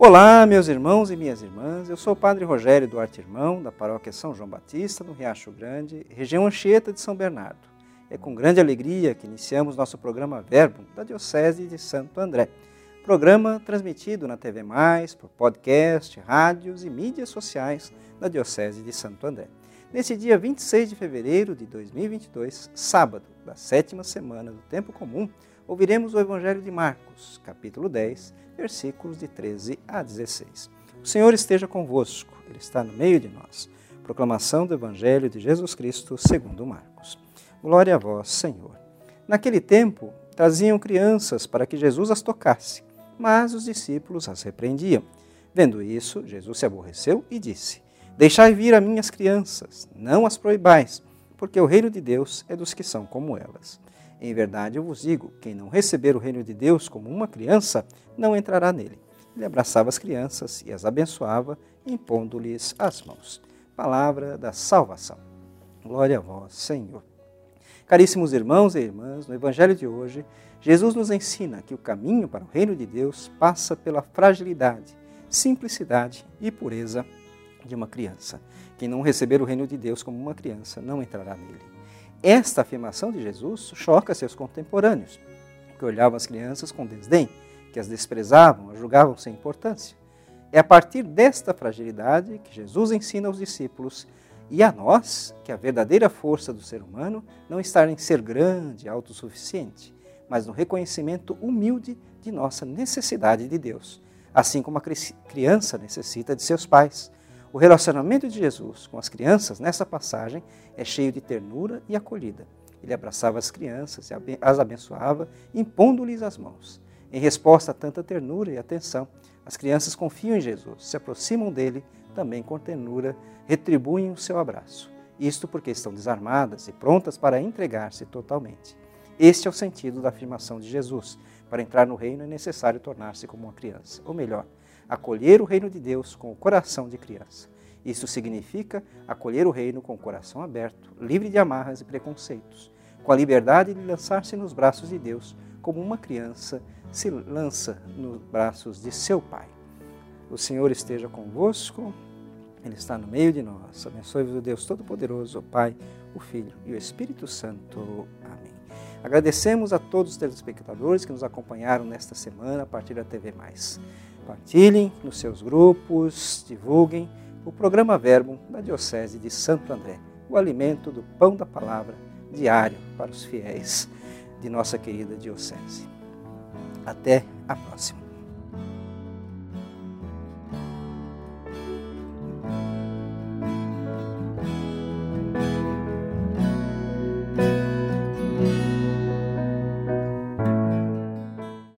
Olá, meus irmãos e minhas irmãs. Eu sou o Padre Rogério Duarte Irmão, da Paróquia São João Batista, no Riacho Grande, região Anchieta de São Bernardo. É com grande alegria que iniciamos nosso programa Verbo da Diocese de Santo André. Programa transmitido na TV Mais, por podcast, rádios e mídias sociais da Diocese de Santo André. Nesse dia 26 de fevereiro de 2022, sábado da sétima semana do Tempo Comum, ouviremos o Evangelho de Marcos, capítulo 10, versículos de 13 a 16. O Senhor esteja convosco, Ele está no meio de nós. Proclamação do Evangelho de Jesus Cristo segundo Marcos. Glória a vós, Senhor. Naquele tempo, traziam crianças para que Jesus as tocasse, mas os discípulos as repreendiam. Vendo isso, Jesus se aborreceu e disse: Deixai vir a minhas crianças, não as proibais, porque o reino de Deus é dos que são como elas. Em verdade eu vos digo: quem não receber o reino de Deus como uma criança, não entrará nele. Ele abraçava as crianças e as abençoava, impondo-lhes as mãos. Palavra da salvação. Glória a vós, Senhor. Caríssimos irmãos e irmãs, no Evangelho de hoje, Jesus nos ensina que o caminho para o reino de Deus passa pela fragilidade, simplicidade e pureza de uma criança. Quem não receber o reino de Deus como uma criança não entrará nele. Esta afirmação de Jesus choca seus contemporâneos, que olhavam as crianças com desdém, que as desprezavam, as julgavam sem importância. É a partir desta fragilidade que Jesus ensina aos discípulos e a nós que a verdadeira força do ser humano não está em ser grande, autossuficiente, mas no reconhecimento humilde de nossa necessidade de Deus, assim como a criança necessita de seus pais, o relacionamento de Jesus com as crianças nessa passagem é cheio de ternura e acolhida. Ele abraçava as crianças, as abençoava, impondo-lhes as mãos. Em resposta a tanta ternura e atenção, as crianças confiam em Jesus, se aproximam dele, também com ternura, retribuem o seu abraço. Isto porque estão desarmadas e prontas para entregar-se totalmente. Este é o sentido da afirmação de Jesus. Para entrar no reino é necessário tornar-se como uma criança, ou melhor, acolher o reino de Deus com o coração de criança. Isso significa acolher o reino com o coração aberto, livre de amarras e preconceitos, com a liberdade de lançar-se nos braços de Deus, como uma criança se lança nos braços de seu pai. O Senhor esteja convosco, Ele está no meio de nós. Abençoe-vos o Deus Todo-Poderoso, o Pai, o Filho e o Espírito Santo. Amém. Agradecemos a todos os telespectadores que nos acompanharam nesta semana a partir da TV Mais. Compartilhem nos seus grupos, divulguem o programa Verbo da Diocese de Santo André, o alimento do pão da palavra diário para os fiéis de nossa querida Diocese. Até a próxima.